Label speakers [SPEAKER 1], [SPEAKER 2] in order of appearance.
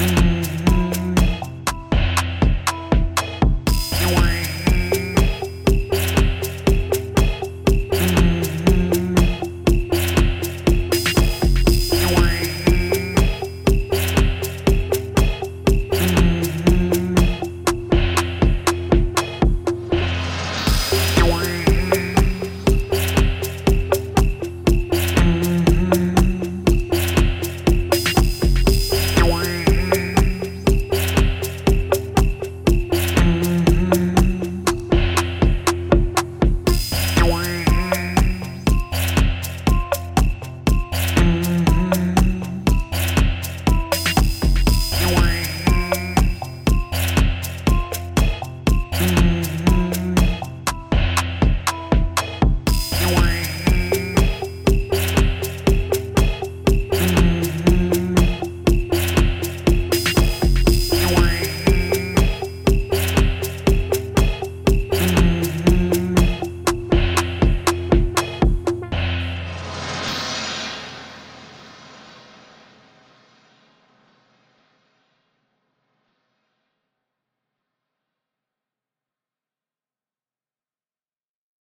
[SPEAKER 1] walking